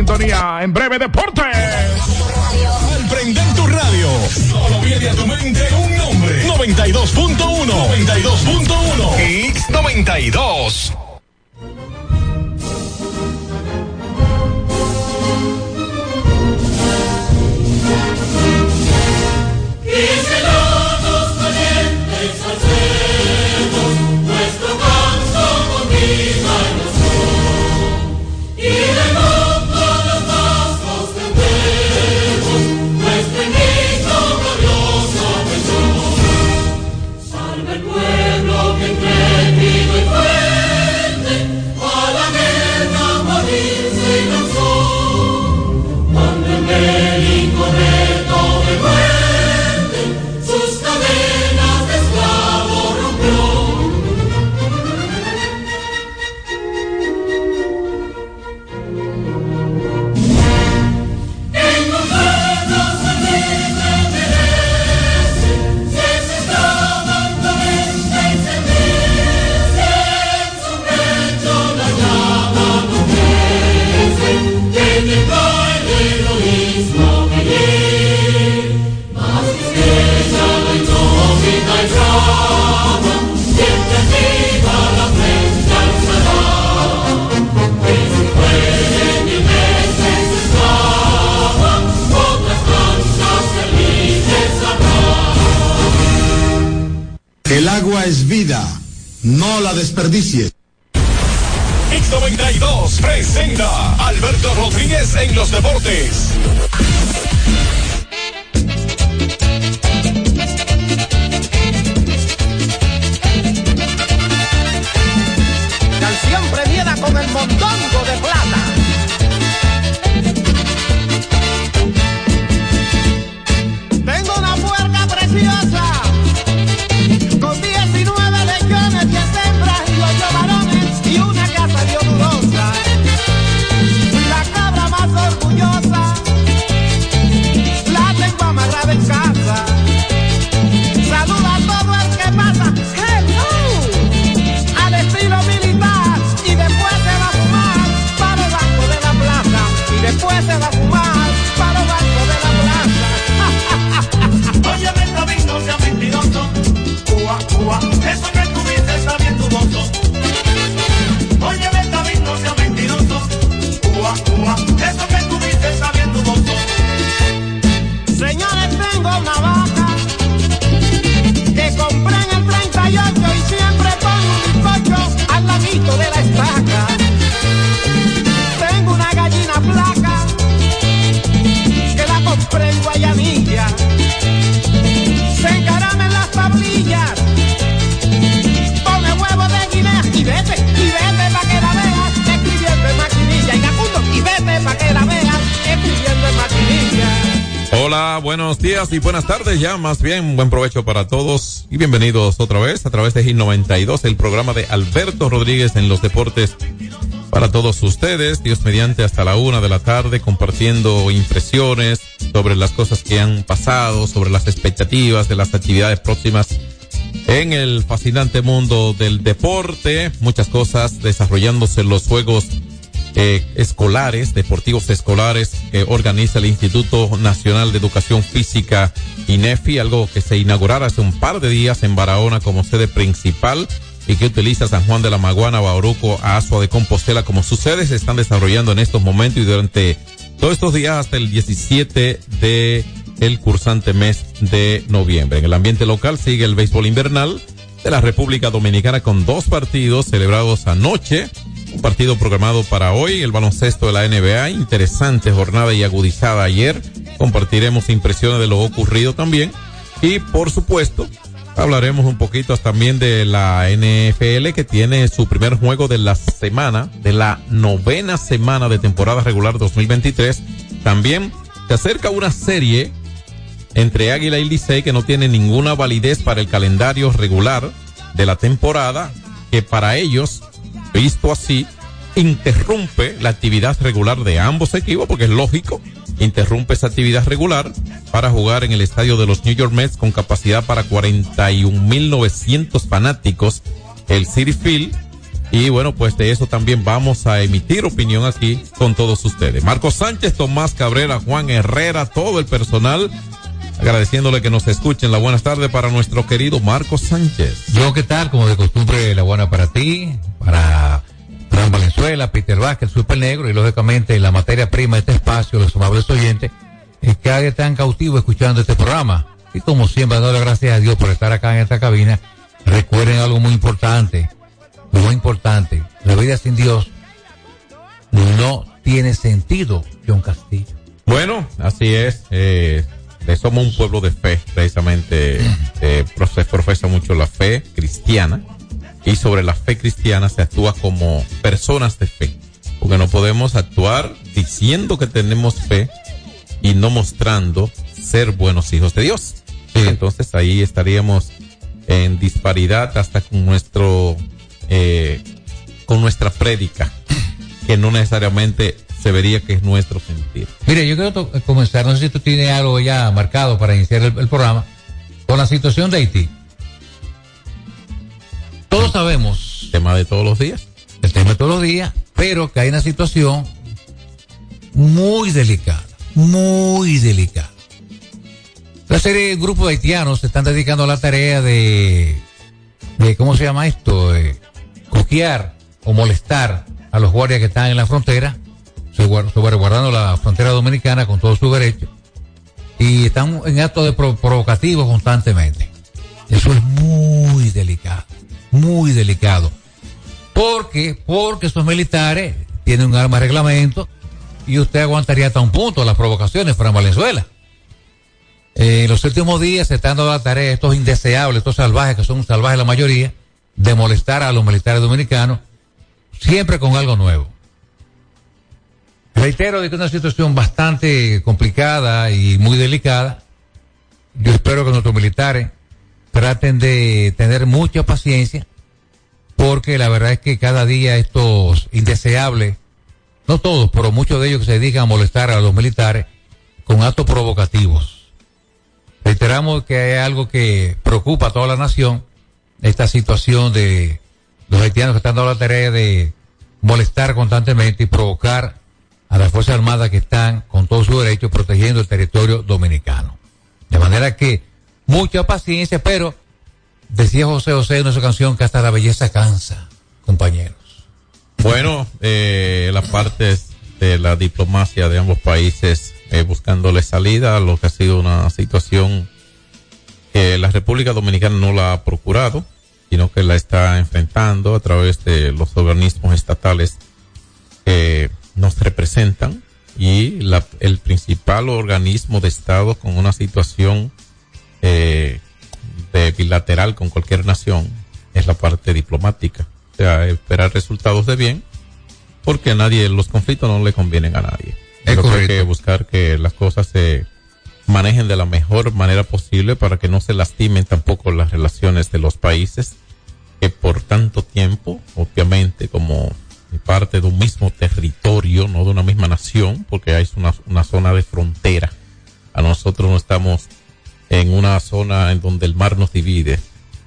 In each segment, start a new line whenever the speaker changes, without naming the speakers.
sintonía. En breve,
buenas tardes ya, más bien buen provecho para todos y bienvenidos otra vez a través de GIL 92, el programa de Alberto Rodríguez en los deportes para todos ustedes, Dios mediante hasta la una de la tarde compartiendo impresiones sobre las cosas que han pasado, sobre las expectativas de las actividades próximas en el fascinante mundo del deporte, muchas cosas desarrollándose en los juegos eh, escolares, deportivos escolares que organiza el Instituto Nacional de Educación Física INEFI, algo que se inaugurara hace un par de días en Barahona como sede principal y que utiliza San Juan de la Maguana, Bauruco, Asua de Compostela como sus sedes se están desarrollando en estos momentos y durante todos estos días hasta el 17 de el cursante mes de noviembre. En el ambiente local sigue el béisbol invernal de la República Dominicana con dos partidos celebrados anoche un partido programado para hoy, el baloncesto de la NBA, interesante jornada y agudizada ayer. Compartiremos impresiones de lo ocurrido también. Y por supuesto, hablaremos un poquito también de la NFL que tiene su primer juego de la semana, de la novena semana de temporada regular 2023. También se acerca una serie entre Águila y Licey que no tiene ninguna validez para el calendario regular de la temporada, que para ellos, visto así, interrumpe la actividad regular de ambos equipos, porque es lógico, interrumpe esa actividad regular para jugar en el estadio de los New York Mets con capacidad para 41.900 fanáticos, el City Field. Y bueno, pues de eso también vamos a emitir opinión aquí con todos ustedes. Marcos Sánchez, Tomás Cabrera, Juan Herrera, todo el personal agradeciéndole que nos escuchen. La buenas tardes para nuestro querido Marcos Sánchez.
Yo, ¿qué tal? Como de costumbre, la buena para ti, para Fran Valenzuela, Peter Vázquez, Super Negro y lógicamente la materia prima de este espacio, los amables oyentes, es que alguien tan cautivo escuchando este programa. Y como siempre, darle gracias a Dios por estar acá en esta cabina. Recuerden algo muy importante, muy importante. La vida sin Dios no tiene sentido, John Castillo.
Bueno, así es. Eh, somos un pueblo de fe, precisamente. Eh, se profesa mucho la fe cristiana y sobre la fe cristiana se actúa como personas de fe, porque no podemos actuar diciendo que tenemos fe y no mostrando ser buenos hijos de Dios. Entonces ahí estaríamos en disparidad hasta con nuestro eh, con nuestra prédica, que no necesariamente se vería que es nuestro sentir.
Mire, yo quiero comenzar, no sé si tú tienes algo ya marcado para iniciar el programa, con la situación de Haití. Todos sabemos.
tema de todos los días.
El tema de todos los días, pero que hay una situación muy delicada, muy delicada. La serie de grupos de haitianos se están dedicando a la tarea de, de ¿cómo se llama esto? De coquear o molestar a los guardias que están en la frontera, guardando la frontera dominicana con todo su derecho, y están en actos de provocativos constantemente. Eso es muy delicado muy delicado. Porque, porque esos militares tienen un arma de reglamento y usted aguantaría hasta un punto las provocaciones para Valenzuela. En los últimos días se están dando la tarea estos indeseables, estos salvajes, que son salvajes la mayoría, de molestar a los militares dominicanos, siempre con algo nuevo. Reitero de que es una situación bastante complicada y muy delicada. Yo espero que nuestros militares traten de tener mucha paciencia, porque la verdad es que cada día estos indeseables, no todos, pero muchos de ellos que se dedican a molestar a los militares con actos provocativos. Reiteramos que hay algo que preocupa a toda la nación, esta situación de los haitianos que están dando la tarea de molestar constantemente y provocar a las Fuerzas Armadas que están con todo su derecho protegiendo el territorio dominicano. De manera que mucha paciencia, pero decía José José en esa canción que hasta la belleza cansa, compañeros.
Bueno, eh, las partes de la diplomacia de ambos países eh, buscándole salida lo que ha sido una situación que la República Dominicana no la ha procurado, sino que la está enfrentando a través de los organismos estatales que nos representan y la, el principal organismo de Estado con una situación eh, de bilateral con cualquier nación es la parte diplomática. O sea, esperar resultados de bien, porque a nadie, los conflictos no le convienen a nadie. Es hay que buscar que las cosas se manejen de la mejor manera posible para que no se lastimen tampoco las relaciones de los países que por tanto tiempo, obviamente, como parte de un mismo territorio, no de una misma nación, porque hay una, una zona de frontera. A nosotros no estamos en una zona en donde el mar nos divide.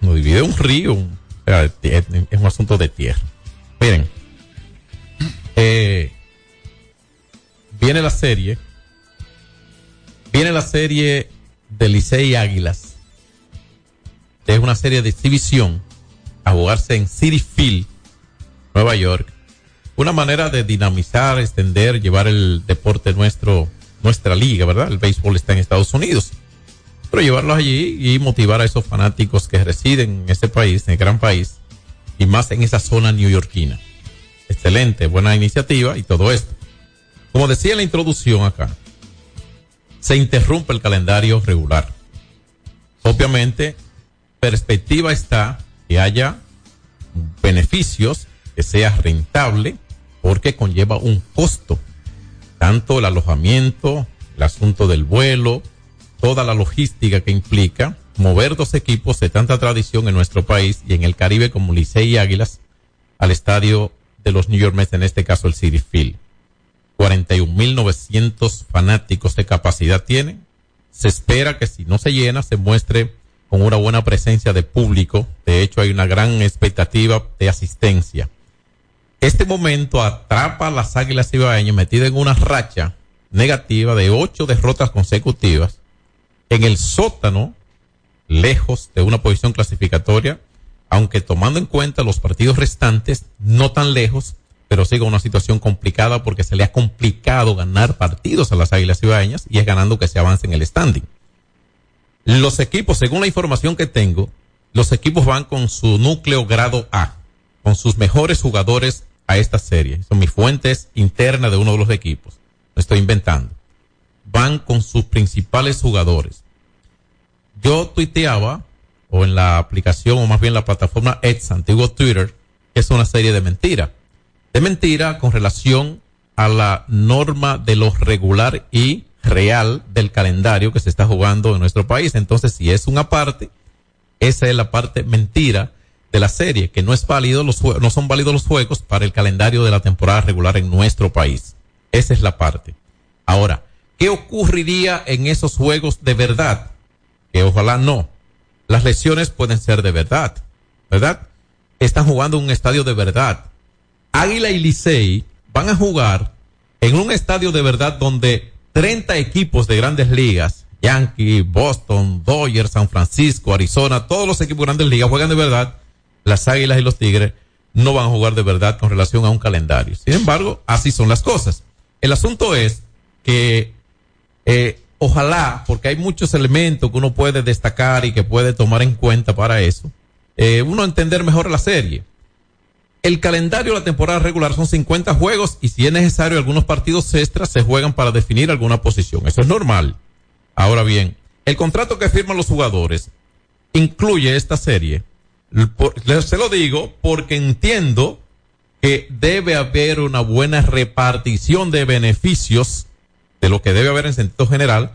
Nos divide un río, es un asunto de tierra. Miren, eh, viene la serie, viene la serie de Licey Águilas. Es una serie de exhibición a jugarse en City Field, Nueva York. Una manera de dinamizar, extender, llevar el deporte nuestro, nuestra liga, ¿verdad? El béisbol está en Estados Unidos pero llevarlos allí y motivar a esos fanáticos que residen en ese país, en el gran país, y más en esa zona neoyorquina. Excelente, buena iniciativa y todo esto. Como decía en la introducción acá, se interrumpe el calendario regular. Obviamente, perspectiva está que haya beneficios, que sea rentable, porque conlleva un costo, tanto el alojamiento, el asunto del vuelo, toda la logística que implica mover dos equipos de tanta tradición en nuestro país y en el Caribe como Licey y Águilas al estadio de los New York Mets, en este caso el City Field. 41.900 fanáticos de capacidad tienen. Se espera que si no se llena, se muestre con una buena presencia de público. De hecho, hay una gran expectativa de asistencia. Este momento atrapa a las Águilas Ibaeñas metidas en una racha negativa de ocho derrotas consecutivas en el sótano, lejos de una posición clasificatoria, aunque tomando en cuenta los partidos restantes, no tan lejos, pero sigue una situación complicada porque se le ha complicado ganar partidos a las Águilas Ibaeñas y es ganando que se avance en el standing. Los equipos, según la información que tengo, los equipos van con su núcleo grado A, con sus mejores jugadores a esta serie. Son mis fuentes internas de uno de los equipos. No estoy inventando. Van con sus principales jugadores. Yo tuiteaba, o en la aplicación, o más bien la plataforma X, antiguo Twitter, que es una serie de mentiras de mentira con relación a la norma de lo regular y real del calendario que se está jugando en nuestro país. Entonces, si es una parte, esa es la parte mentira de la serie, que no es válido los no son válidos los juegos para el calendario de la temporada regular en nuestro país. Esa es la parte. Ahora, ¿qué ocurriría en esos juegos de verdad? Que ojalá no. Las lesiones pueden ser de verdad, ¿verdad? Están jugando en un estadio de verdad Águila y Licey van a jugar en un estadio de verdad donde 30 equipos de grandes ligas, Yankee, Boston, Dodgers, San Francisco, Arizona, todos los equipos de grandes ligas juegan de verdad. Las Águilas y los Tigres no van a jugar de verdad con relación a un calendario. Sin embargo, así son las cosas. El asunto es que eh, ojalá, porque hay muchos elementos que uno puede destacar y que puede tomar en cuenta para eso, eh, uno entender mejor la serie. El calendario de la temporada regular son 50 juegos y si es necesario algunos partidos extras se juegan para definir alguna posición. Eso es normal. Ahora bien, el contrato que firman los jugadores incluye esta serie. Se lo digo porque entiendo que debe haber una buena repartición de beneficios de lo que debe haber en sentido general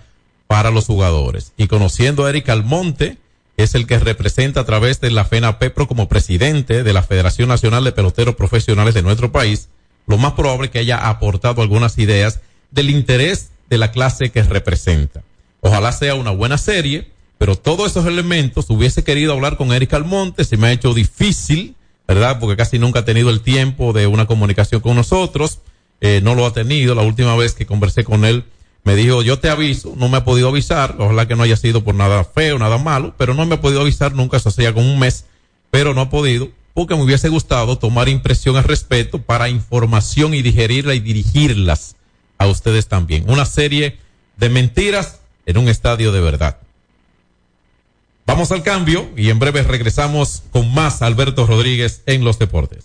para los jugadores. Y conociendo a Eric Almonte, es el que representa a través de la FENA PEPRO como presidente de la Federación Nacional de Peloteros Profesionales de nuestro país, lo más probable que haya aportado algunas ideas del interés de la clase que representa. Ojalá sea una buena serie, pero todos esos elementos hubiese querido hablar con Eric Almonte, se me ha hecho difícil, ¿verdad? Porque casi nunca ha tenido el tiempo de una comunicación con nosotros, eh, no lo ha tenido, la última vez que conversé con él me dijo, yo te aviso, no me ha podido avisar, ojalá que no haya sido por nada feo, nada malo, pero no me ha podido avisar nunca, eso hacía como un mes, pero no ha podido, porque me hubiese gustado tomar impresión al respecto para información y digerirla y dirigirlas a ustedes también. Una serie de mentiras en un estadio de verdad. Vamos al cambio y en breve regresamos con más Alberto Rodríguez en los deportes.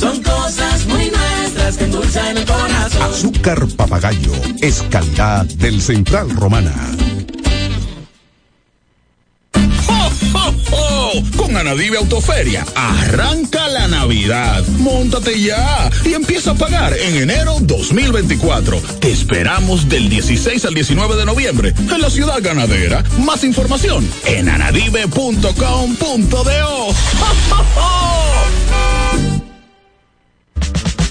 Son cosas muy nuestras que endulzan el corazón.
Azúcar papagayo es calidad del Central Romana.
con Anadive Autoferia. Arranca la Navidad. Móntate ya y empieza a pagar en enero 2024. Te esperamos del 16 al 19 de noviembre en la ciudad ganadera. Más información en anadive.com.do.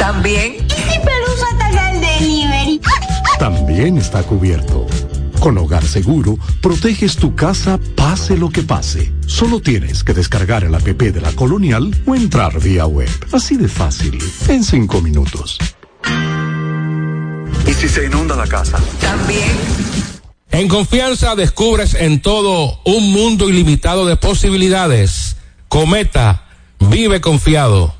También.
¿Y si Pelusa ataca el delivery?
También está cubierto. Con Hogar Seguro, proteges tu casa pase lo que pase. Solo tienes que descargar el app de la Colonial o entrar vía web. Así de fácil, en cinco minutos.
¿Y si se inunda la casa?
También.
En confianza descubres en todo un mundo ilimitado de posibilidades. Cometa, vive confiado.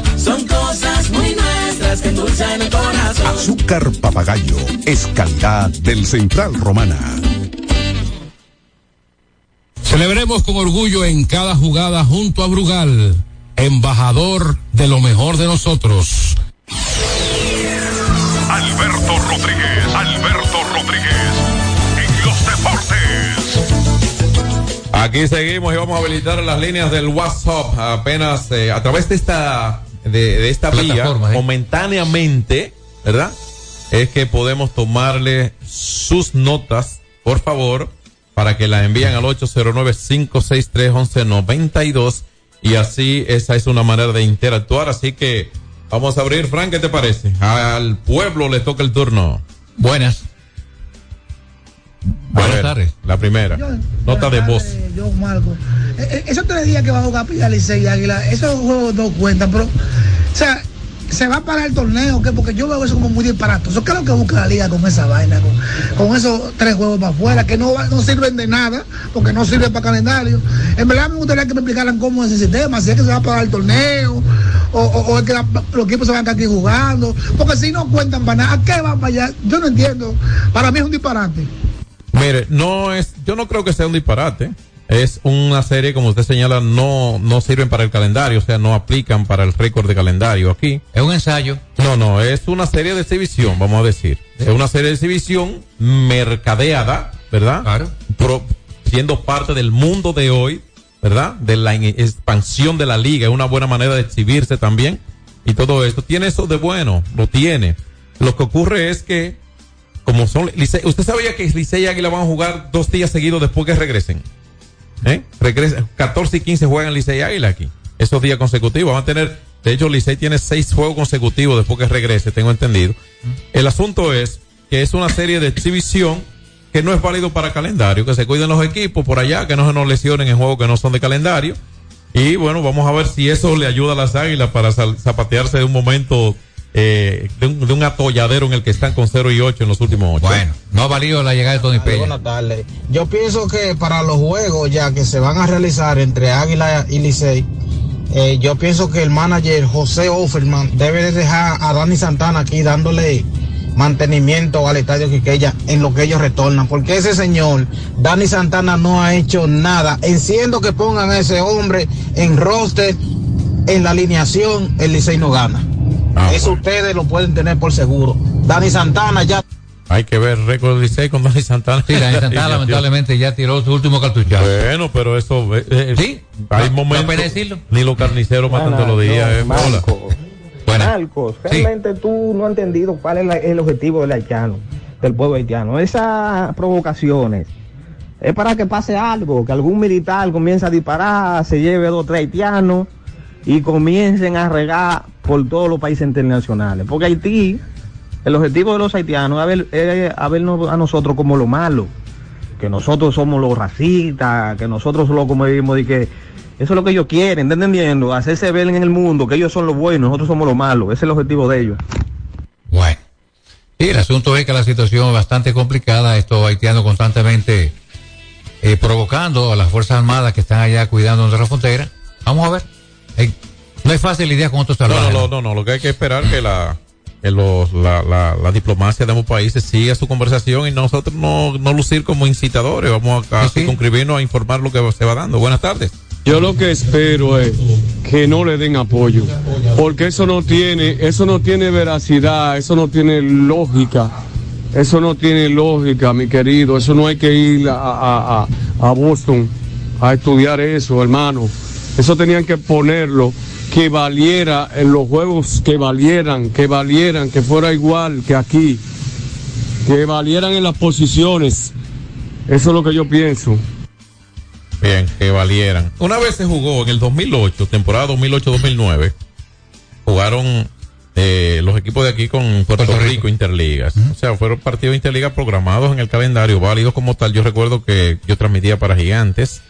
Son cosas muy nuestras que endulzan el corazón.
Azúcar papagayo es calidad del Central Romana.
Celebremos con orgullo en cada jugada junto a Brugal, embajador de lo mejor de nosotros.
Alberto Rodríguez, Alberto Rodríguez, en los deportes.
Aquí seguimos y vamos a habilitar las líneas del WhatsApp apenas eh, a través de esta de, de esta vía
¿eh?
momentáneamente, ¿verdad? Es que podemos tomarle sus notas, por favor, para que la envíen al 809-563-1192 y así esa es una manera de interactuar. Así que vamos a abrir, Frank, ¿qué te parece? Al pueblo le toca el turno.
Buenas.
Buenas tardes. La primera. Nota de voz.
Yo, Marco. Eh, eh, esos tres días que va a jugar Pilla Licey y Águila, esos juegos no cuentan, pero, o sea, se va a parar el torneo, ¿qué? porque yo veo eso como muy disparatoso. ¿Qué es lo que busca la liga con esa vaina, con, con esos tres juegos para afuera, que no, no sirven de nada, porque no sirven para calendario? En verdad me gustaría que me explicaran cómo es ese sistema, si es que se va a parar el torneo, o, o- o es que la- los equipos se van a estar aquí jugando, porque si no cuentan para nada, ¿a qué van para allá? Yo no entiendo. Para mí es un disparate.
Mire, no es, yo no creo que sea un disparate. Es una serie, como usted señala, no, no sirven para el calendario, o sea, no aplican para el récord de calendario aquí.
Es un ensayo.
No, no, es una serie de exhibición, vamos a decir. Es una serie de exhibición mercadeada, ¿verdad?
Claro.
Pro- siendo parte del mundo de hoy, ¿verdad? De la expansión de la liga, es una buena manera de exhibirse también. Y todo esto tiene eso de bueno, lo tiene. Lo que ocurre es que, como son, Licey- usted sabía que Licey y Águila van a jugar dos días seguidos después que regresen. ¿Eh? Regresa, 14 y 15 juegan Licey y Águila aquí. Esos días consecutivos. Van a tener, de hecho, Licey tiene seis juegos consecutivos después que regrese, tengo entendido. El asunto es que es una serie de exhibición que no es válido para calendario, que se cuiden los equipos por allá, que no se nos lesionen en juegos que no son de calendario. Y bueno, vamos a ver si eso le ayuda a las águilas para zapatearse de un momento, eh, de, un, de un atolladero en el que están con 0 y 8 en los últimos 8.
Bueno, no ha valido la llegada de Tony Peña.
Buenas tardes. Yo pienso que para los juegos ya que se van a realizar entre Águila y Licey, eh, yo pienso que el manager José Offerman debe de dejar a Dani Santana aquí dándole mantenimiento al estadio Quiqueya en lo que ellos retornan, porque ese señor, Dani Santana, no ha hecho nada. Enciendo que pongan a ese hombre en roster, en la alineación, el Licey no gana. Eso ustedes lo pueden tener por seguro. Dani Santana ya.
Hay que ver récord Licey con Dani Santana.
Sí, Dani Santana lamentablemente ya tiró su último cartuchazo.
Bueno, pero eso. eh, eh,
Sí,
Hay
no-
momentos.
no decirlo.
Ni los carniceros matan todos los días. eh. Hola.
Marcos, realmente tú no has entendido cuál es la- el objetivo del haitiano, del pueblo haitiano. Esas provocaciones es para que pase algo, que algún militar comience a disparar, se lleve dos o tres haitianos y comiencen a regar por todos los países internacionales. Porque Haití, el objetivo de los haitianos es, ver- a vernos a nosotros como lo malo, que nosotros somos los racistas, que nosotros solo como vivimos y que eso es lo que ellos quieren, ¿están entendiendo? Hacerse ver en el mundo que ellos son los buenos, nosotros somos los malos. Ese es el objetivo de ellos.
Bueno. Sí, el asunto es que la situación es bastante complicada. Estos haitianos constantemente eh, provocando a las Fuerzas Armadas que están allá cuidando nuestra frontera. Vamos a ver. No es fácil lidiar con estos salvajes.
no, no, no, no, Lo que hay que esperar que la. que los- la, la, la diplomacia de ambos países siga su conversación y nosotros no, no lucir como incitadores. Vamos a, a circunscribirnos a informar lo que se va dando. Buenas tardes.
Yo lo que espero es que no le den apoyo, porque eso no tiene, eso no tiene veracidad, eso no tiene lógica, eso no tiene lógica, mi querido, eso no hay que ir a, a- a- a Boston a estudiar eso, hermano. Eso tenían que ponerlo, que valiera en los juegos, que valieran, que valieran, que fuera igual que aquí, que valieran en las posiciones. Eso es lo que yo pienso.
Bien, que valieran. Una vez se jugó en el 2008, temporada 2008-2009, jugaron eh, los equipos de aquí con Puerto, Rico, Interligas. O sea, fueron partidos interligas programados en el calendario, válidos como tal. Yo recuerdo que yo transmitía para Gigantes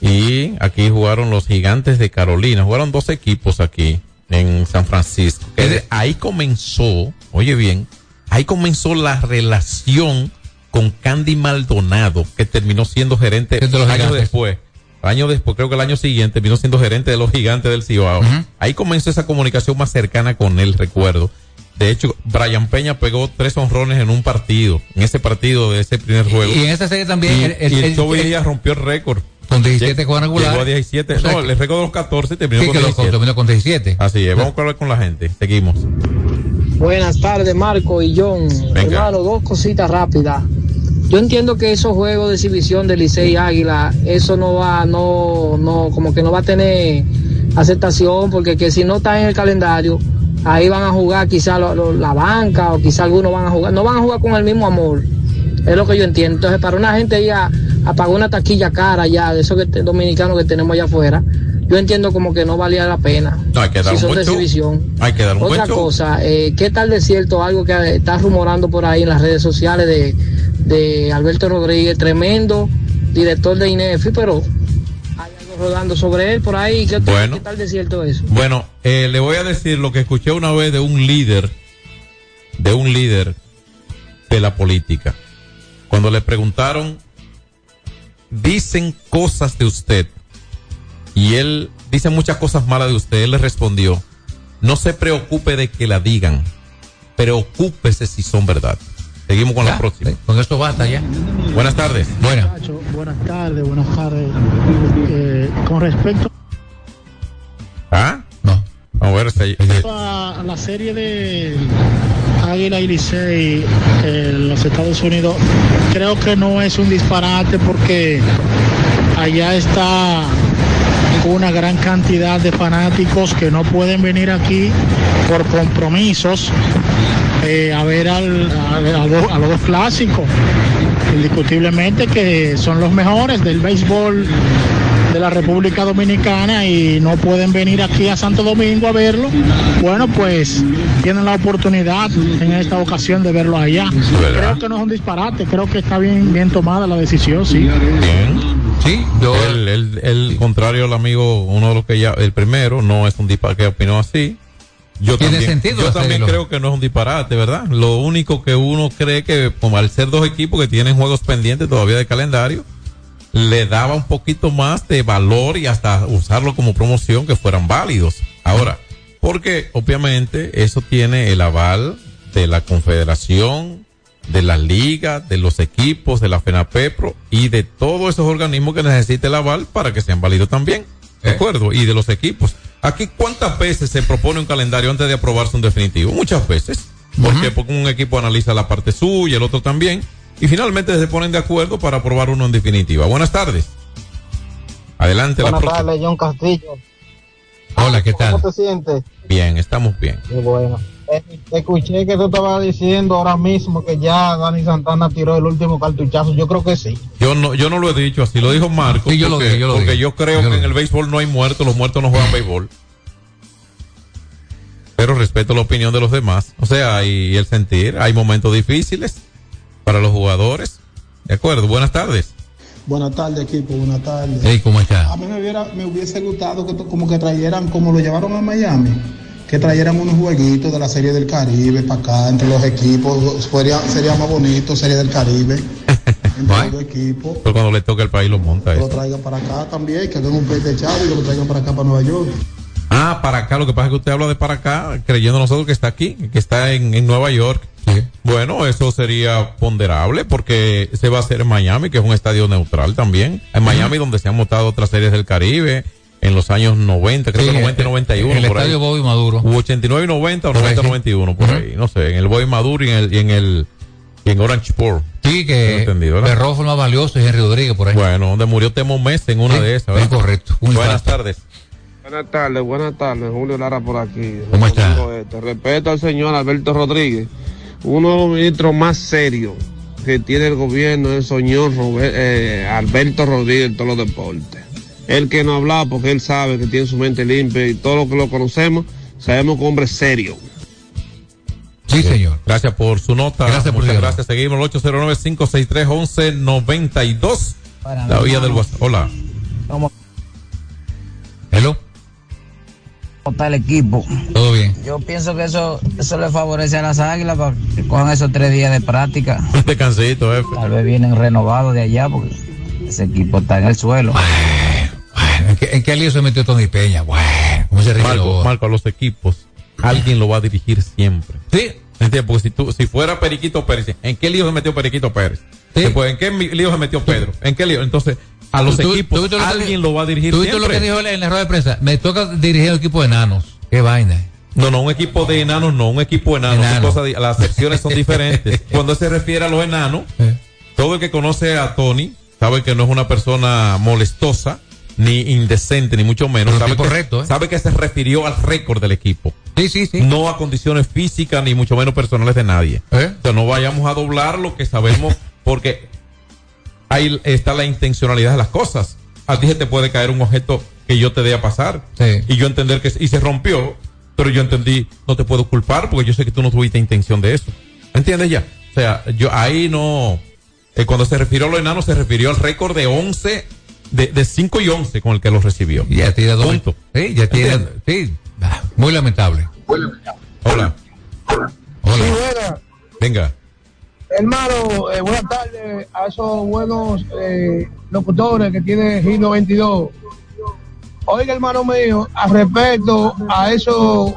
y aquí jugaron los Gigantes de Carolina. Jugaron dos equipos aquí en San Francisco. De- ahí comenzó, oye bien, ahí comenzó la relación con Candy Maldonado, que terminó siendo gerente
De los
años
Gigantes.
después. Años después, creo que el año siguiente, terminó siendo gerente de los gigantes del Cibao. Ahí comenzó esa comunicación más cercana con él, recuerdo. De hecho, Brian Peña pegó tres honrones en un partido, en ese partido de ese primer juego.
Y en esa serie también.
Y,
el- el-
y el
el-
Joey
el-
Díaz rompió el récord.
Con 17 cuadrangulares.
Llegó a 17.
O sea
no,
que-
el récord de los 14 terminó
Sí,
con
que lo
17.
terminó con 17.
Así es, vamos a hablar con la gente. Seguimos.
Buenas tardes, Marco y John. Hermano, dos cositas rápidas. Yo entiendo que esos juegos de exhibición de Licey y Águila, eso no va, no, no, como que no va a tener aceptación, porque que si no está en el calendario, ahí van a jugar quizá lo- lo- la banca o quizá algunos van a jugar, no van a jugar con el mismo amor. Es lo que yo entiendo. Entonces, para una gente ya a pagar una taquilla cara ya de esos que te- dominicanos que tenemos allá afuera, yo entiendo como que no valía la pena.
No, hay que dar
si
un
son de exhibición.
Hay que dar un
Otra cosa, eh, ¿qué tal de cierto algo que está rumorando por ahí en las redes sociales de, de Alberto Rodríguez, tremendo director de INEFI, pero hay algo rodando sobre él por ahí? ¿Qué,
Bueno.
¿qué tal de cierto eso?
Bueno, eh, le voy a decir lo que escuché una vez de un líder, de un líder de la política. Cuando le preguntaron, dicen cosas de usted, y él dice muchas cosas malas de usted, él le respondió, no se preocupe de que la digan, preocúpese si son verdad. Seguimos con la próxima.
Con esto basta ya.
Buenas tardes.
Buenas.
Buenas tardes, buenas tardes. Eh, con respecto
¿Ah? A ver,
la serie de Águila y Licey en los Estados Unidos, creo que no es un disparate porque allá está una gran cantidad de fanáticos que no pueden venir aquí por compromisos eh, a ver al- a, a los- a los dos clásicos. Indiscutiblemente que son los mejores del béisbol de la República Dominicana y no pueden venir aquí a Santo Domingo a verlo. Bueno, pues tienen la oportunidad en esta ocasión de verlo allá. Creo que no es un disparate, creo que está bien, bien tomada la decisión, sí.
Bien. Sí, yo. El, el, el contrario al amigo, uno de los que ya, el primero, no es un disparate que opinó así. Yo
Tiene
también,
sentido
yo también creo que no es un disparate, ¿verdad? Lo único que uno cree que, como al ser dos equipos que tienen juegos pendientes todavía de calendario, le daba un poquito más de valor y hasta usarlo como promoción que fueran válidos. Ahora, porque obviamente eso tiene el aval de la Confederación, de la Liga, de los equipos, de la FENAPEPRO y de todos esos organismos que necesita el aval para que sean válidos también. ¿De acuerdo? Y de los equipos. Aquí, ¿cuántas veces se propone un calendario antes de aprobarse un definitivo? Muchas veces. Porque, porque un equipo analiza la parte suya, el otro también. Y finalmente se ponen de acuerdo para aprobar uno en definitiva. Buenas tardes. Adelante.
Buenas
la
tardes, John Castillo.
Hola, ¿qué tal?
¿Cómo te sientes?
Bien, estamos bien.
Qué bueno. Eh, escuché que tú estabas diciendo ahora mismo que ya Dani Santana tiró el último cartuchazo. Yo creo que sí.
Yo no, yo no lo he dicho así, lo dijo Marco.
Sí, yo lo
porque,
dije, yo lo
porque yo creo
Yo lo
que en el béisbol no hay muertos, los muertos no juegan béisbol. Pero respeto la opinión de los demás. O sea, y el sentir, hay momentos difíciles para los jugadores. De acuerdo, buenas tardes.
Buenas tardes, equipo. Buenas tardes.
Hey, ¿cómo está?
A mí me, hubiera, me hubiese gustado que como que trajeran, como lo llevaron a Miami, que trajeran unos jueguitos de la Serie del Caribe para acá, entre los equipos. Sería, sería más bonito, Serie del Caribe. entre los equipos.
Pero cuando le toca el país lo monta
Que lo traigan para acá también, que hagan un play de chavo y lo traigan para acá, para Nueva York.
Ah, para acá, lo que pasa es que usted habla de para acá, creyendo nosotros que está aquí, que está en, en Nueva York. Bueno, eso sería ponderable porque se va a hacer en Miami, que es un estadio neutral también. En Miami, donde se han montado otras series del Caribe en los años 90, creo
Sí,
que 90 y 91.
el
por ahí.
estadio Bobby Maduro.
Hubo 89 y 90 o
Por ahí,
90
sí.
91, por ahí. No sé, en el Boy Maduro y en el, y en el y en Orange Sport.
Sí, que
entendido.
Berrojo fue el más valioso y Henry Rodríguez por ahí.
Bueno, donde murió Temo Mes en una
Sí,
de esas.
es correcto. Un
Buenas
infarto.
tardes.
Buenas tardes, buenas tardes. Julio Lara por aquí.
¿Cómo está?
Este. Respeto al señor Alberto Rodríguez, uno de los ministros más serios que tiene el gobierno es el señor Robert- eh, Alberto Rodríguez en todos los deportes. Él que no habla porque él sabe que tiene su mente limpia y todo lo que lo conocemos, sabemos que es un hombre serio.
Sí, señor.
Gracias por su nota.
Gracias por
Muchas gracias. Seguimos el 809-563-1192. La vía del WhatsApp. Hola.
Hello.
¿Cómo está el equipo?
Todo bien.
Yo pienso que eso, eso le favorece a las águilas para que cojan esos tres días de práctica.
Un descansito, jefe.
Tal vez vienen renovados de allá porque ese equipo está en el suelo.
¿En qué, en qué lío se metió Tony Peña? Bueno, ¿cómo se
Marco? Marco, a los equipos, alguien lo va a dirigir siempre.
Sí.
¿Entiendes? Porque si, tú, si fuera Periquito Pérez, ¿en qué lío se metió Periquito Pérez? Después, ¿en qué lío se metió Pedro? ¿En qué lío? Entonces, a los
¿Tú- tú-
equipos,
tú viste lo que
alguien lo va a dirigir
¿Tú viste lo que dijo en la rueda de prensa? Me toca dirigir el equipo de enanos. Qué vaina.
No, no, un equipo de enanos, no, un equipo de enanos.
Enano.
las secciones son diferentes. Cuando se refiere a los enanos, todo el que conoce a Tony sabe que no es una persona molestosa, ni indecente, ni mucho menos.
Pero
Sabe que,
recto, ¿eh?
sabe que se refirió al récord del equipo.
Sí, sí, sí.
No a condiciones físicas, ni mucho menos personales de nadie.
¿Eh?
O sea, no vayamos a doblar lo que sabemos, porque ahí está la intencionalidad de las cosas. A ti se te puede caer un objeto que yo te dé a pasar
Sí.
y yo entender que y se rompió, pero yo entendí, no te puedo culpar porque yo sé que tú no tuviste intención de eso. ¿Entiendes ya? O sea, yo ahí no eh, cuando se refirió a los enanos se refirió al récord de 11 de, de 5 y 11 con el que los recibió.
Ya tiene dos.
Punto.
Sí, ya. Sí. Ah, Muy lamentable.
Hola.
Hola.
Venga.
Hermano, eh, buenas tardes a esos buenos eh, locutores que tiene Gino 22. Oiga, hermano mío, a respecto a eso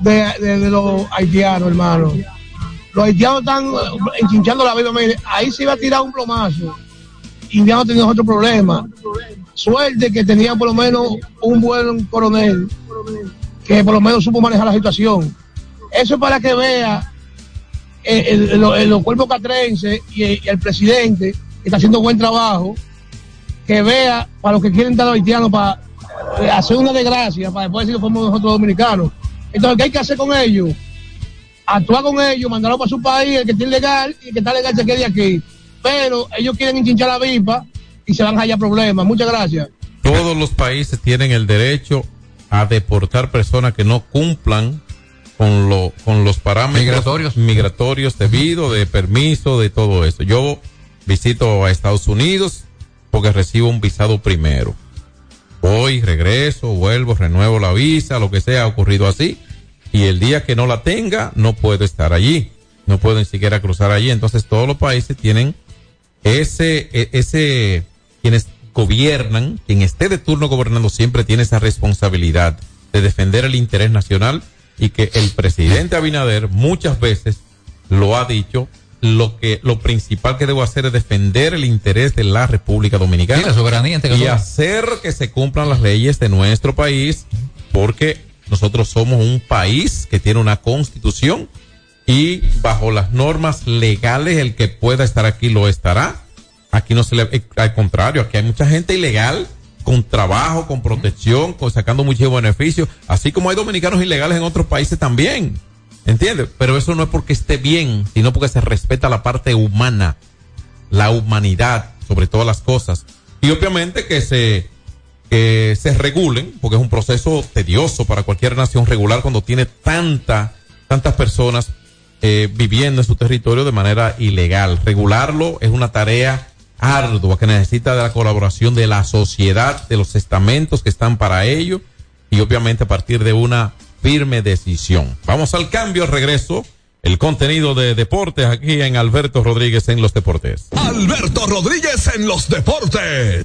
de, los haitianos, hermano. Los haitianos están eh, enchinchando la vida. Mire, ahí se iba a tirar un plomazo y ya no teníamos otro problema. Suerte que tenía por lo menos un buen coronel que por lo menos supo manejar la situación. Eso es para que vea el- el- el- los cuerpos catrenses y, el- y el presidente que está haciendo buen trabajo, que vea para los que quieren dar a haitianos para eh, hacer una desgracia, para después decir que fuimos nosotros dominicanos. Entonces, ¿qué hay que hacer con ellos? Actuar con ellos, mandarlos para su país, el que esté ilegal y el que está legal se quede aquí. Pero ellos quieren enchinchar la vipa y se van a hallar problemas. Muchas gracias.
Todos los países tienen el derecho a deportar personas que no cumplan con lo con los parámetros
Migratorios.
migratorios debido de permiso de todo eso. Yo visito a Estados Unidos porque recibo un visado primero. Voy, regreso, vuelvo, renuevo la visa, lo que sea, ha ocurrido así. Y el día que no la tenga, no puedo estar allí. No puedo ni siquiera cruzar allí. Entonces todos los países tienen ese, e- ese, quienes gobiernan, quien esté de turno gobernando siempre tiene esa responsabilidad de defender el interés nacional y que el presidente Abinader muchas veces lo ha dicho, lo que lo principal que debo hacer es defender el interés de la República Dominicana
Sí, la soberanía ante
y hacer que se cumplan las leyes de nuestro país porque nosotros somos un país que tiene una constitución y bajo las normas legales el que pueda estar aquí lo estará. Aquí no se le, eh, al contrario, aquí hay mucha gente ilegal con trabajo, con protección, con sacando muchos beneficios, así como hay dominicanos ilegales en otros países también. ¿Entiendes? Pero eso no es porque esté bien, sino porque se respeta la parte humana, la humanidad sobre todas las cosas. Y obviamente que se, que se regulen, porque es un proceso tedioso para cualquier nación regular cuando tiene tanta, tantas personas eh, viviendo en su territorio de manera ilegal. Regularlo es una tarea ardua que necesita de la colaboración de la sociedad, de los estamentos que están para ello y obviamente a partir de una firme decisión. Vamos al cambio, regreso. El contenido de deportes aquí en Alberto Rodríguez en los deportes.
Alberto Rodríguez en los deportes.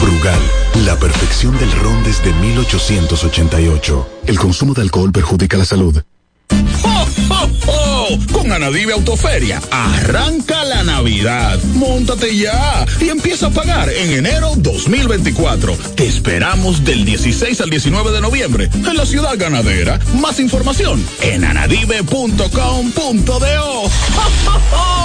Brugal, la perfección del ron desde 1888. El consumo de alcohol perjudica la salud.
¡Oh, oh, oh! Con Anadive Autoferia, arranca la Navidad. Móntate ya y empieza a pagar en enero 2024. Te esperamos del 16 al 19 de noviembre en la ciudad ganadera. Más información en anadive.com.do. ¡Oh!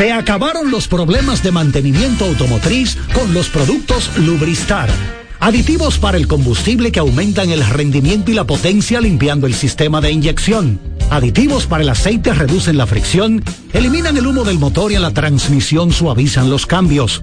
Se acabaron los problemas de mantenimiento automotriz con los productos Lubristar. Aditivos para el combustible que aumentan el rendimiento y la potencia limpiando el sistema de inyección. Aditivos para el aceite reducen la fricción, eliminan el humo del motor y en la transmisión suavizan los cambios.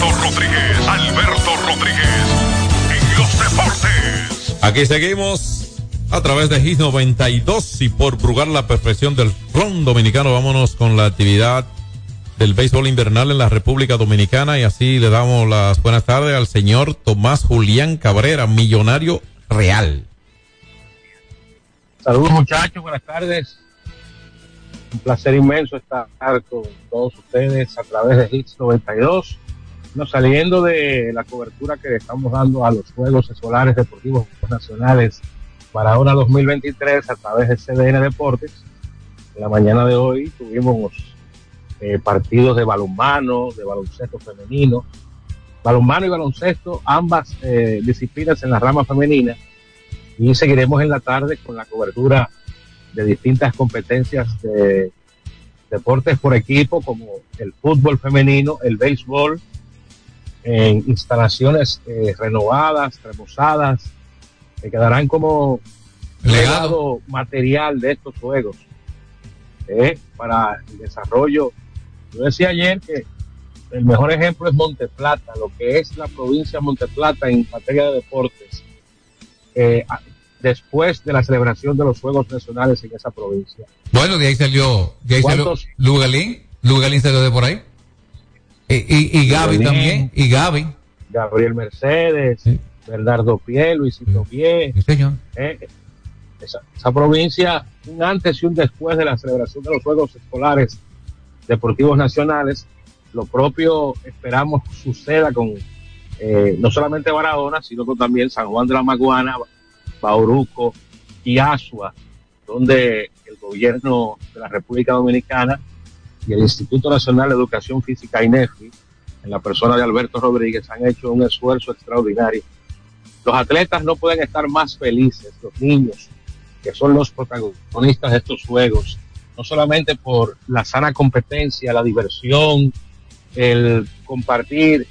Alberto Rodríguez, Alberto Rodríguez, en los deportes.
Aquí seguimos a través de GIS 92 y por brugar la perfección del ron dominicano, vámonos con la actividad del béisbol invernal en la República Dominicana y así le damos las buenas tardes al señor Tomás Julián Cabrera, millonario real.
Saludos muchachos, buenas tardes. Un placer inmenso estar con todos ustedes a través de Hits 92. No, saliendo de la cobertura que estamos dando a los Juegos Escolares Deportivos Nacionales para ahora 2023 a través de CDN Deportes. En la mañana de hoy tuvimos eh, partidos de balonmano, de baloncesto femenino, balonmano y baloncesto, ambas eh, disciplinas en la rama femenina. Y seguiremos en la tarde con la cobertura de distintas competencias de deportes por equipo, como el fútbol femenino, el béisbol, en instalaciones eh, renovadas, remozadas, que quedarán como legado material de estos juegos eh, para el desarrollo. Yo decía ayer que el mejor ejemplo es Monteplata, lo que es la provincia de Monteplata en materia de deportes, eh, después de la celebración de los Juegos Nacionales en esa provincia.
Bueno, de ahí salió, de ahí salió Lugalín, Lugalín salió de por ahí. Y, y, y Gaby también, y Gaby.
Gabriel Mercedes, Bernardo Pie, Luisito Pie.
Sí, señor.
Eh, esa, esa provincia, un antes y un después de la celebración de los Juegos Escolares Deportivos Nacionales, lo propio esperamos suceda con eh, no solamente Barahona, sino con también San Juan de la Maguana, Bauruco y Asua, donde el gobierno de la República Dominicana el Instituto Nacional de Educación Física INEFI, en la persona de Alberto Rodríguez, han hecho un esfuerzo extraordinario. Los atletas no pueden estar más felices, los niños, que son los protagonistas de estos juegos, no solamente por la sana competencia, la diversión, el compartir,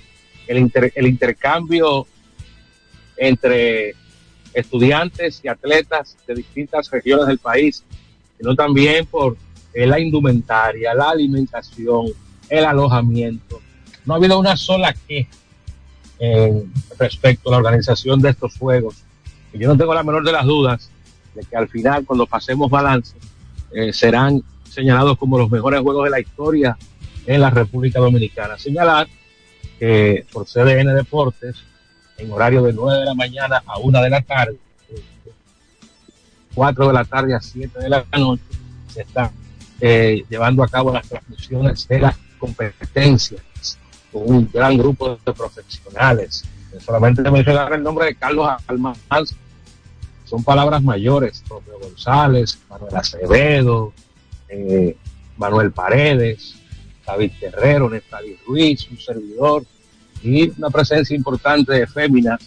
el intercambio entre estudiantes y atletas de distintas regiones del país, sino también por la indumentaria, la alimentación, el alojamiento. No ha habido una sola queja eh, respecto a la organización de estos juegos. Y yo no tengo la menor de las dudas de que al final, cuando pasemos balance, eh, serán señalados como los mejores juegos de la historia en la República Dominicana. Señalar que por CDN Deportes, en horario de 9 de la mañana a 1 de la tarde, 4 de la tarde a 7 de la noche, se están eh, llevando a cabo las transmisiones de las competencias con un gran grupo de profesionales. Solamente mencionar el nombre de Carlos Almanz, son palabras mayores, Romeo González, Manuel Acevedo, eh, Manuel Paredes, David Terrero, Néstor Ruiz, un servidor, y una presencia importante de féminas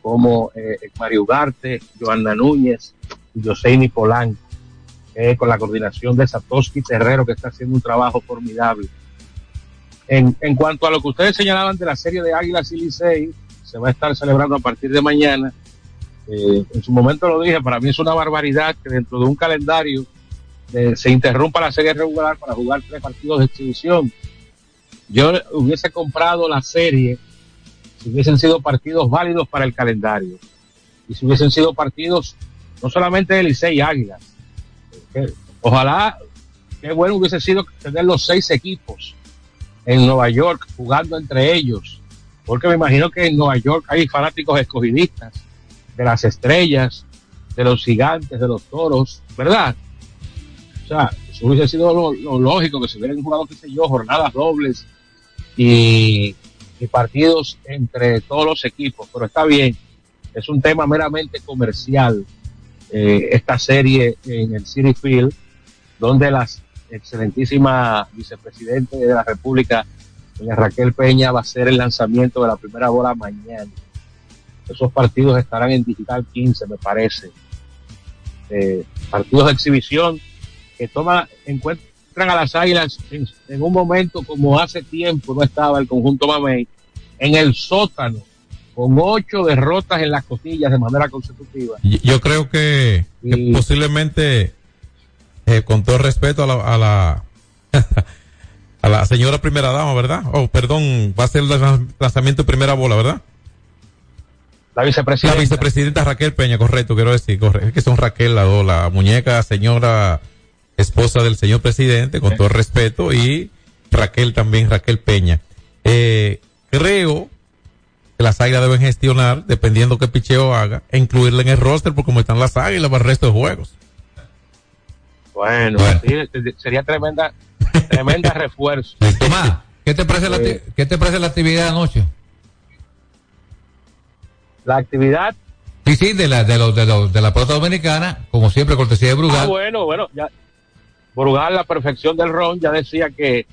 como eh, Mario Ugarte, Joana Núñez y Joseini Polanco, eh, con la coordinación de Satoshi Terrero, que está haciendo un trabajo formidable. En, cuanto a lo que ustedes señalaban de la serie de Águilas y Licey, se va a estar celebrando a partir de mañana. Eh, en su momento lo dije, para mí es una barbaridad que dentro de un calendario eh, se interrumpa la serie regular para jugar tres partidos de exhibición. Yo hubiese comprado la serie si hubiesen sido partidos válidos para el calendario y si hubiesen sido partidos no solamente de Licey y Águilas. Ojalá, qué bueno hubiese sido tener los seis equipos en Nueva York jugando entre ellos, porque me imagino que en Nueva York hay fanáticos escogidistas de las estrellas, de los gigantes, de los toros, ¿verdad? O sea, eso hubiese sido lo, lógico que se hubieran jugado, qué sé yo, jornadas dobles y, partidos entre todos los equipos, pero está bien, es un tema meramente comercial eh, esta serie en el City Field, donde las excelentísima vicepresidente de la República, doña Raquel Peña, va a hacer el lanzamiento de la primera bola mañana. Esos partidos estarán en Digital 15, me parece. Eh, partidos de exhibición que toma, encuentran a las águilas en, en, un momento como hace tiempo no estaba el conjunto Mamey, en el sótano, con ocho derrotas en las costillas de manera consecutiva.
Yo creo que, posiblemente eh, con todo respeto a la, a la, a la señora primera dama, ¿verdad? Oh, perdón, va a ser el lanzamiento de primera bola, ¿verdad?
La vicepresidenta.
La vicepresidenta Raquel Peña, correcto, quiero decir, correcto. Es que son Raquel dos, la muñeca señora esposa del señor presidente, con todo el respeto, y Raquel también, Raquel Peña. Eh, creo que las águilas deben gestionar, dependiendo qué picheo haga, e incluirle en el roster por cómo están las águilas para el resto de juegos.
Bueno, sí, sería tremenda, tremenda refuerzo.
Tomás, ¿qué te parece, la, ¿qué te parece la actividad de anoche?
La actividad.
Sí, sí, de la, de, los- de, los- de la pelota dominicana, como siempre, cortesía de
Ah,
Brugal.
bueno, bueno, ya. Brugal, la perfección del ron, ya decía que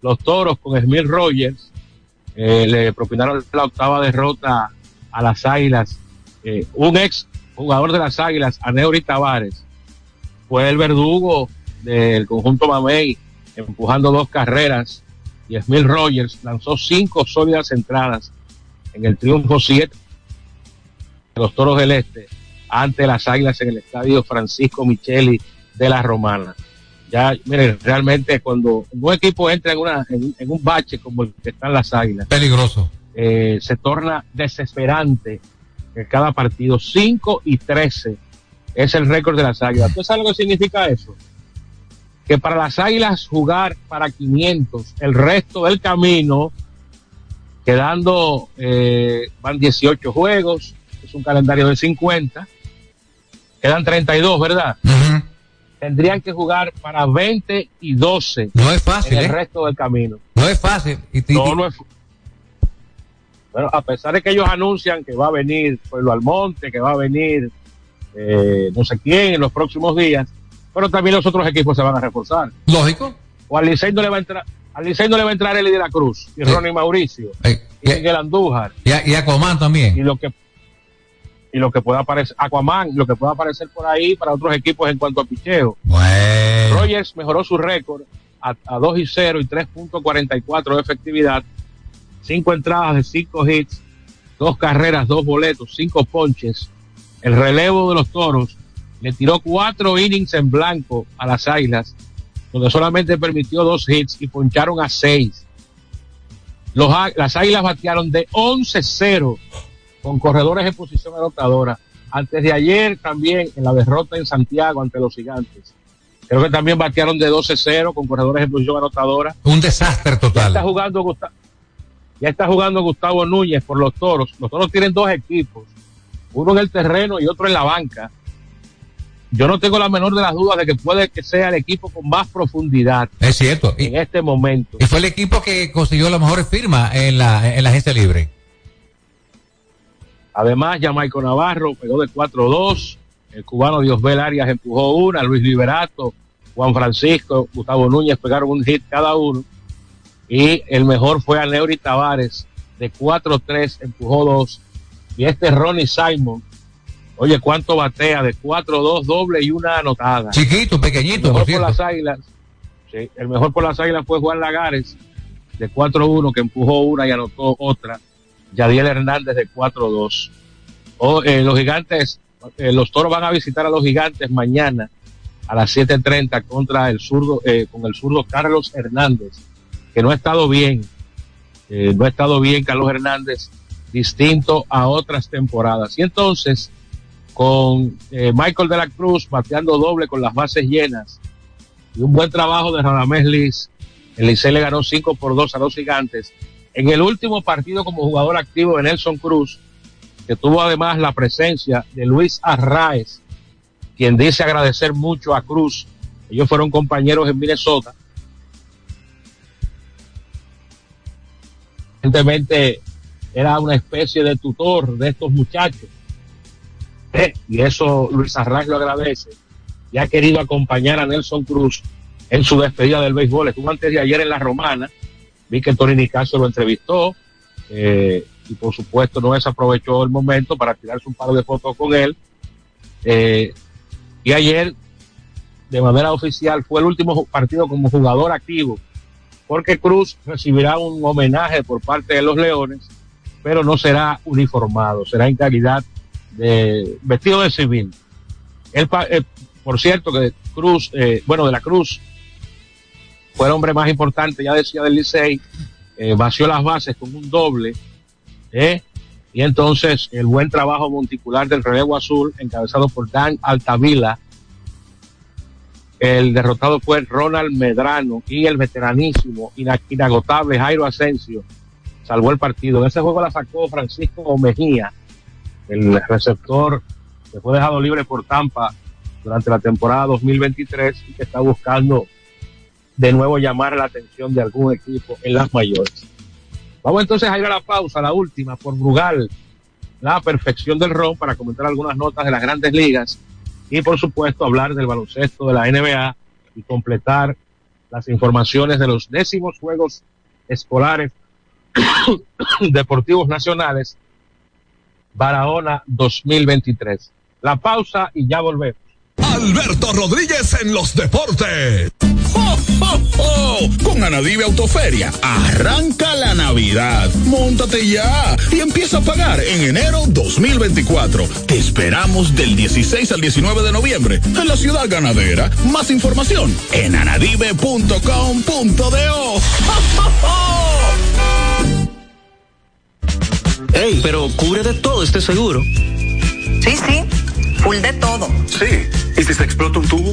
los toros con Smith Rogers eh, le propinaron la octava derrota a las águilas. Eh, un ex jugador de las águilas, Aneuri Tavares, fue el verdugo del conjunto Mamey, empujando dos carreras. Y Smith Rogers lanzó cinco sólidas entradas en el triunfo 7 de los toros del Este ante las águilas en el estadio Francisco Micheli de la Romana. Ya, miren, realmente cuando un equipo entra en, una, en, en un bache como el que están las águilas,
Peligroso.
eh, se torna desesperante en cada partido. 5 y 13 es el récord de las águilas. ¿Tú sabes lo que significa eso? Que para las águilas jugar para 500 el resto del camino, quedando, eh, van 18 juegos, es un calendario de 50, quedan 32, ¿verdad? Tendrían que jugar para 20 y 12
No es fácil,
en el
¿eh?
resto del camino.
No es fácil. Y, y-
No, no es. Bueno, a pesar de que ellos anuncian que va a venir Pueblo Almonte, que va a venir eh, no sé quién en los próximos días, pero también los otros equipos se van a reforzar.
Lógico.
O al Licey no le va a entrar, al Licey no le va a entrar Eli de la Cruz y
Sí.
Ronnie Mauricio y Miguel Andújar
y, a- y Aquaman también.
y lo que y lo que pueda aparecer Aquaman, lo que pueda aparecer por ahí para otros equipos en cuanto a picheo.
Bueno.
Rogers mejoró su récord a, a 2 y 0 y 3.44 de efectividad. Cinco entradas de cinco hits, dos carreras, dos boletos, cinco ponches. El relevo de los toros le tiró cuatro innings en blanco a las águilas, donde solamente permitió dos hits y poncharon a seis. Los, á- las águilas batearon de 11-0 con corredores en posición anotadora. Antes de ayer también en la derrota en Santiago ante los gigantes. Creo que también batearon de 12-0 con corredores en posición anotadora.
Un desastre
Ya
total.
está jugando Gustavo, ya está jugando Gustavo Núñez por los toros. Los toros tienen dos equipos, uno en el terreno y otro en la banca. Yo no tengo la menor de las dudas de que puede que sea el equipo con más profundidad
Es cierto. Y,
en este momento.
y fue el equipo que consiguió las mejores firmas en la, en la agencia libre.
Además, Jamaico Navarro pegó de 4-2. El cubano Diosbel Arias empujó una. Luis Liberato, Juan Francisco, Gustavo Núñez pegaron un hit cada uno. Y el mejor fue a Neuri Tavares de 4-3, empujó dos. Y este Ronnie Simon, oye, ¿cuánto batea? De 4-2, doble y una anotada.
Chiquito,
El
pequeñito,
mejor
por
por las águilas. sí, el mejor por las águilas fue Juan Lagares de 4-1 que empujó una y anotó otra. Yadiel Hernández de 4-2. O, eh, los gigantes, eh, los toros van a visitar a los gigantes mañana a las 7.30 contra el zurdo, eh, con el zurdo Carlos Hernández, que no ha estado bien. Eh, no ha estado bien Carlos Hernández, distinto a otras temporadas. Y entonces, con Michael de la Cruz bateando doble con las bases llenas y un buen trabajo de Radamés Liz, el Licey le ganó 5 por 2 a los gigantes. En el último partido como jugador activo de Nelson Cruz, que tuvo además la presencia de Luis Arraez, quien dice agradecer mucho a Cruz. Ellos fueron compañeros en Minnesota. Evidentemente era una especie de tutor de estos muchachos. Eh, y eso Luis Arraez lo agradece. Y ha querido acompañar a Nelson Cruz en su despedida del béisbol. Estuvo antes de ayer en La Romana. Vi que Tony Nicaso lo entrevistó. eh, y por supuesto no desaprovechó el momento para tirarse un par de fotos con él. Eh, y ayer, de manera oficial, fue el último partido como jugador activo, porque Cruz recibirá un homenaje por parte de los Leones, pero no será uniformado, será en calidad de vestido de civil. Él, eh, por cierto, que Cruz, eh, bueno, de la Cruz, fue el hombre más importante, ya decía del Licey, eh, vació las bases con un doble, ¿eh? Y entonces el buen trabajo monticular del relevo azul, encabezado por Dan Altavila. El derrotado fue Ronald Medrano y el veteranísimo, ina- inagotable Jairo Asensio salvó el partido. En ese juego la sacó Francisco Mejía, el receptor que fue dejado libre por Tampa durante la temporada 2023 y que está buscando de nuevo llamar la atención de algún equipo en las mayores. Vamos entonces a ir a la pausa, la última, por Brugal, la perfección del ron, para comentar algunas notas de las grandes ligas y por supuesto hablar del baloncesto de la NBA y completar las informaciones de los décimos Juegos Escolares Deportivos Nacionales Barahona 2023. La pausa y ya volvemos.
Alberto Rodríguez en los deportes. Con Anadive Autoferia, arranca la Navidad. Móntate ya y empieza a pagar en enero 2024. Te esperamos del 16 al 19 de noviembre en la ciudad ganadera. Más información en anadive.com.do. ¡Jo, jo, jo!
Ey, pero cubre de todo este seguro.
Sí, sí, full de todo.
Sí. ¿Y si se explota un tubo?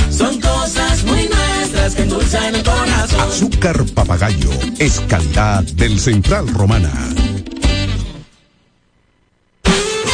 Son cosas muy nuestras que endulzan el corazón.
Azúcar papagayo es calidad del Central Romana.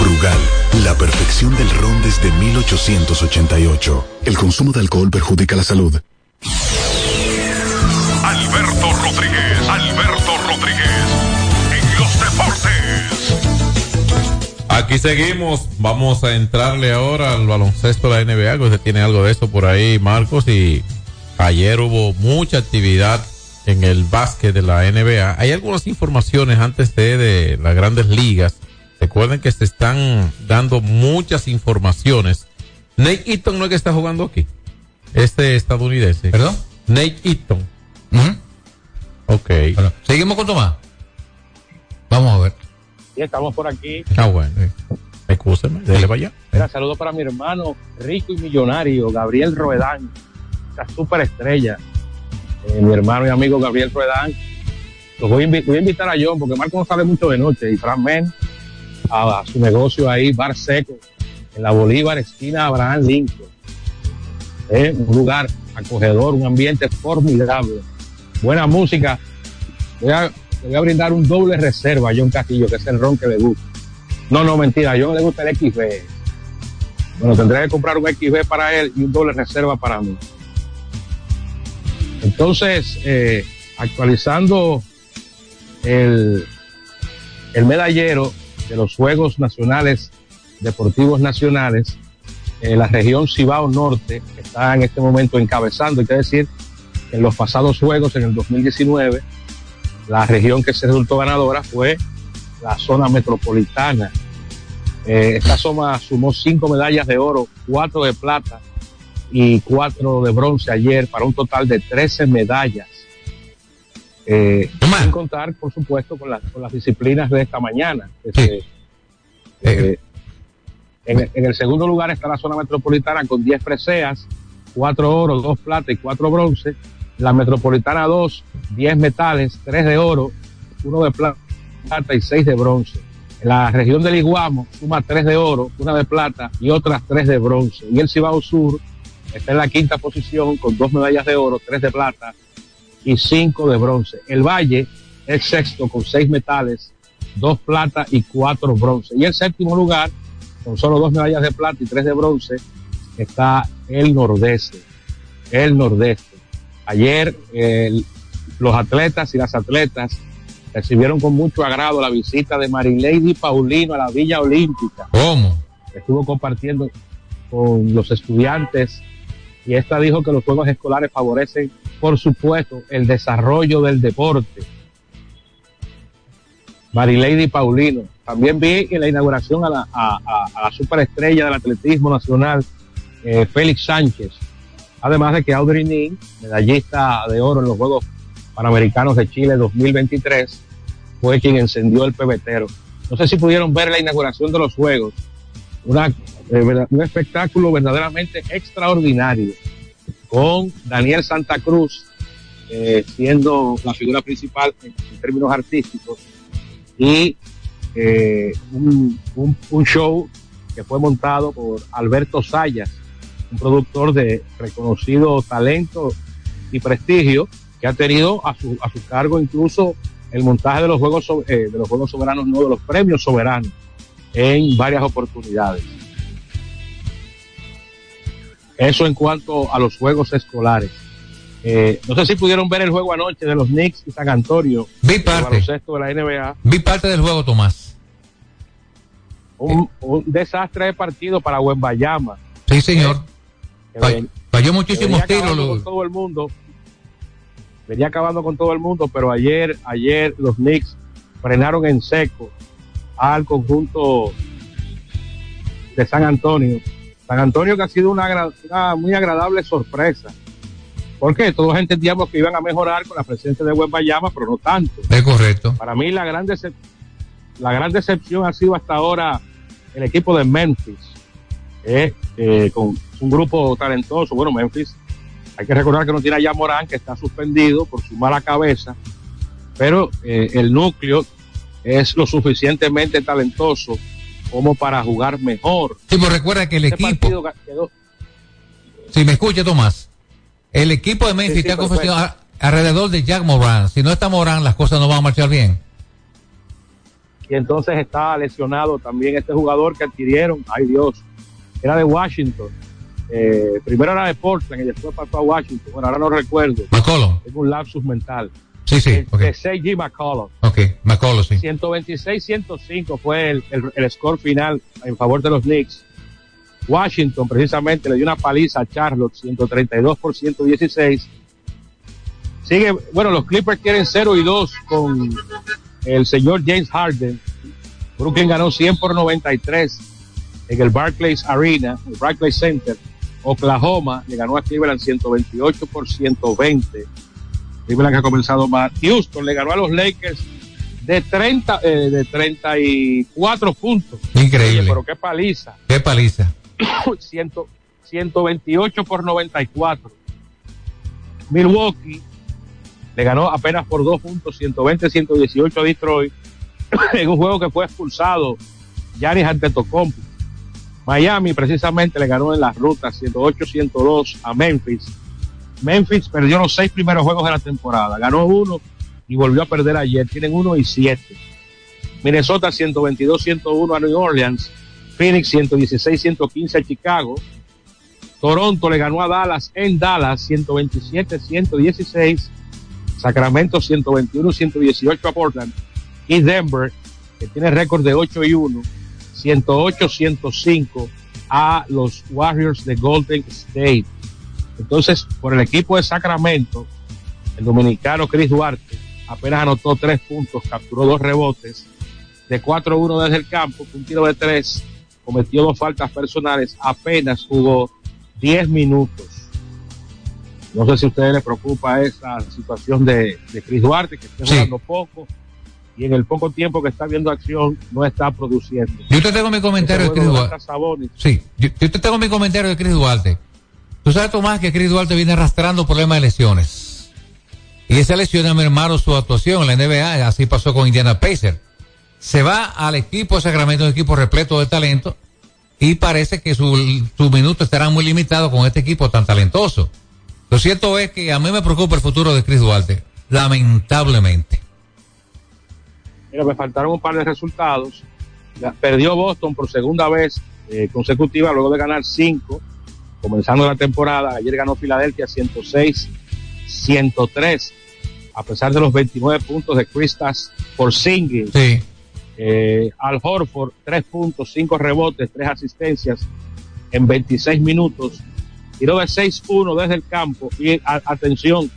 Brugal, la perfección del ron desde 1888. El consumo de alcohol perjudica la salud.
Alberto Rodríguez, Alberto Rodríguez, en los deportes.
Aquí seguimos. Vamos a entrarle ahora al baloncesto de la NBA. que Usted tiene algo de eso por ahí, Marcos. Y ayer hubo mucha actividad en el básquet de la NBA. Hay algunas informaciones antes de, de las grandes ligas. Recuerden que se están dando muchas informaciones. Nate Eaton no es que está jugando aquí. Este estadounidense.
¿Perdón?
Nate Eaton. Ok.
Seguimos con Tomás. Vamos a ver.
Y estamos por aquí.
Ah, bueno. Excúseme, déjele vaya.
Mira, saludo para mi hermano rico y millonario, Gabriel Roedán, esa superestrella. Eh, mi hermano y amigo Gabriel Roedán. Los voy, a invi- voy a invitar a John, porque Marco no sale mucho de noche, y Fran Men, a, su negocio ahí, Bar Seco, en la Bolívar, esquina Abraham Lincoln. Eh, un lugar acogedor, un ambiente formidable, buena música. Voy a, voy a brindar un doble reserva a John Castillo, que es el ron que le gusta. No, no, mentira, John le gusta el XB. Bueno, tendré que comprar un XB para él y un doble reserva para mí. Entonces, eh, actualizando el, el medallero de los Juegos Nacionales Deportivos Nacionales, eh, la región Cibao Norte está en este momento encabezando. Hay que decir que en los pasados Juegos, en el 2019, la región que se resultó ganadora fue la zona metropolitana. Eh, esta zona sumó cinco medallas de oro, cuatro de plata y cuatro de bronce ayer para un total de 13 medallas. Eh, sin contar, por supuesto, con, las- con las disciplinas de esta mañana. Este, eh, en, el- en el segundo lugar está la zona metropolitana con 10 preseas, 4 oro, 2 plata y 4 bronce. La metropolitana 2, 10 metales, 3 de oro, 1 de plata y 6 de bronce. La región del Iguamo suma 3 de oro, 1 de plata y otras 3 de bronce. Y el Cibao Sur está en la quinta posición con 2 medallas de oro, 3 de plata y 5 de bronce. El Valle es sexto con 6 metales, 2 plata y 4 bronce. Y el séptimo lugar, con solo 2 medallas de plata y 3 de bronce, está el Nordeste. El Nordeste. Ayer el- los atletas y las atletas recibieron con mucho agrado la visita de Marilady Paulino a la Villa Olímpica.
¿Cómo?
Estuvo compartiendo con los estudiantes y esta dijo que los juegos escolares favorecen, por supuesto, el desarrollo del deporte. Marilady Paulino. También vi en la inauguración a la, superestrella del atletismo nacional, eh, Félix Sánchez. Además de que Audrey Nin, medallista de oro en los Juegos Panamericanos de Chile 2023, fue quien encendió el pebetero. No sé si pudieron ver la inauguración de los Juegos. Eh, un espectáculo verdaderamente extraordinario con Daniel Santa Cruz eh, siendo la figura principal en, términos artísticos y eh, un, show que fue montado por Alberto Sayas, un productor de reconocido talento y prestigio que ha tenido a su, a su cargo incluso el montaje de los juegos de los juegos soberanos, no de los premios soberanos en varias oportunidades. Eso en cuanto a los juegos escolares. Eh, no sé si pudieron ver el juego anoche de los Knicks y San Antonio.
Vi parte.
baloncesto de la NBA.
Vi parte del juego, Tomás.
Un, un desastre de partido para Wembayama.
Sí, señor.
que
Fall-
ven-
Falló muchísimos
venía
tiros.
acabando
lo-
con todo el mundo. Venía acabando con todo el mundo, pero ayer, ayer los Knicks frenaron en seco al conjunto de San Antonio. San Antonio que ha sido una, muy agradable sorpresa. Porque todos entendíamos que iban a mejorar con la presencia de Wembayama, pero no tanto.
Es correcto.
Para mí la gran, la gran decepción ha sido hasta ahora el equipo de Memphis, eh, eh, con un grupo talentoso. Bueno, Memphis, hay que recordar que no tiene a Morán, que está suspendido por su mala cabeza, pero eh, el núcleo es lo suficientemente talentoso como para jugar mejor.
Sí, pero recuerda que el
Este
equipo,
quedó-
si me escucha Tomás, el equipo de Memphis
Sí,
confeccionado alrededor de Jack Moran. Si no está Moran, las cosas no van a marchar bien.
y entonces está lesionado también este jugador que adquirieron, ay Dios, era de Washington, Eh, primero era de Portland y después pasó a Washington, bueno ahora no recuerdo,
McCollum.
tengo un lapsus mental,
Sí, sí, ok.
de C.G. McCollum,
Ok, McCollum, sí.
126-105 fue el, el, el score final en favor de los Knicks. Washington precisamente le dio una paliza a Charlotte, 132 por 116. Sigue, bueno, los Clippers quieren 0 y 2 con el señor James Harden. Brooklyn ganó 100 por 93 en el Barclays Arena, el Barclays Center. Oklahoma le ganó a Cleveland 128 por 120. Cleveland que ha comenzado mal. Houston le ganó a los Lakers de 30, eh, de 34 puntos.
Increíble.
Oye, pero qué paliza.
Qué paliza.
100 128 por 94. Milwaukee le ganó apenas por dos puntos, 120-118 a Detroit, en un juego que fue expulsado Giannis Antetokounmpo. Miami precisamente le ganó en las rutas 108-102 a Memphis. Memphis perdió los seis primeros juegos de la temporada, ganó uno y volvió a perder ayer. Tienen uno y siete. Minnesota 122-101 a New Orleans. Phoenix 116-115 a Chicago. Toronto le ganó a Dallas en Dallas 127-116. Sacramento 121-118 a Portland. Y Denver, que tiene récord de 8 y 1, 108-105 a los Warriors de Golden State. Entonces, por el equipo de Sacramento, el dominicano Chris Duarte apenas anotó tres puntos, capturó dos rebotes, de 4-1 desde el campo, un tiro de tres, cometió dos faltas personales, apenas jugó 10 minutos. No sé si a ustedes les preocupa esa situación de, de Chris Duarte, que está jugando poco y en el poco tiempo que está viendo acción no está produciendo.
Yo te tengo mi comentario de Chris Duarte.
Sabonis,
Sí, yo, yo te tengo mi comentario de Chris Duarte. Tú sabes, Tomás, que Chris Duarte viene arrastrando problemas de lesiones. Y esa lesión ha mermado su actuación en la NBA. Así pasó con Indiana Pacers. Se va al equipo Sacramento, un equipo repleto de talento. Y parece que su- sus minutos estarán muy limitados con este equipo tan talentoso. Lo cierto es que a mí me preocupa el futuro de Chris Duarte. Lamentablemente.
Mira, me faltaron un par de resultados. Perdió Boston por segunda vez eh, consecutiva luego de ganar cinco, comenzando la temporada. Ayer ganó Filadelfia 106-103, a pesar de los 29 puntos de Cristas por Singles.
Sí.
Eh, Al Horford, 3 puntos, 5 rebotes, 3 asistencias en 26 minutos. Tiró de 6-1 desde el campo. Y a- atención,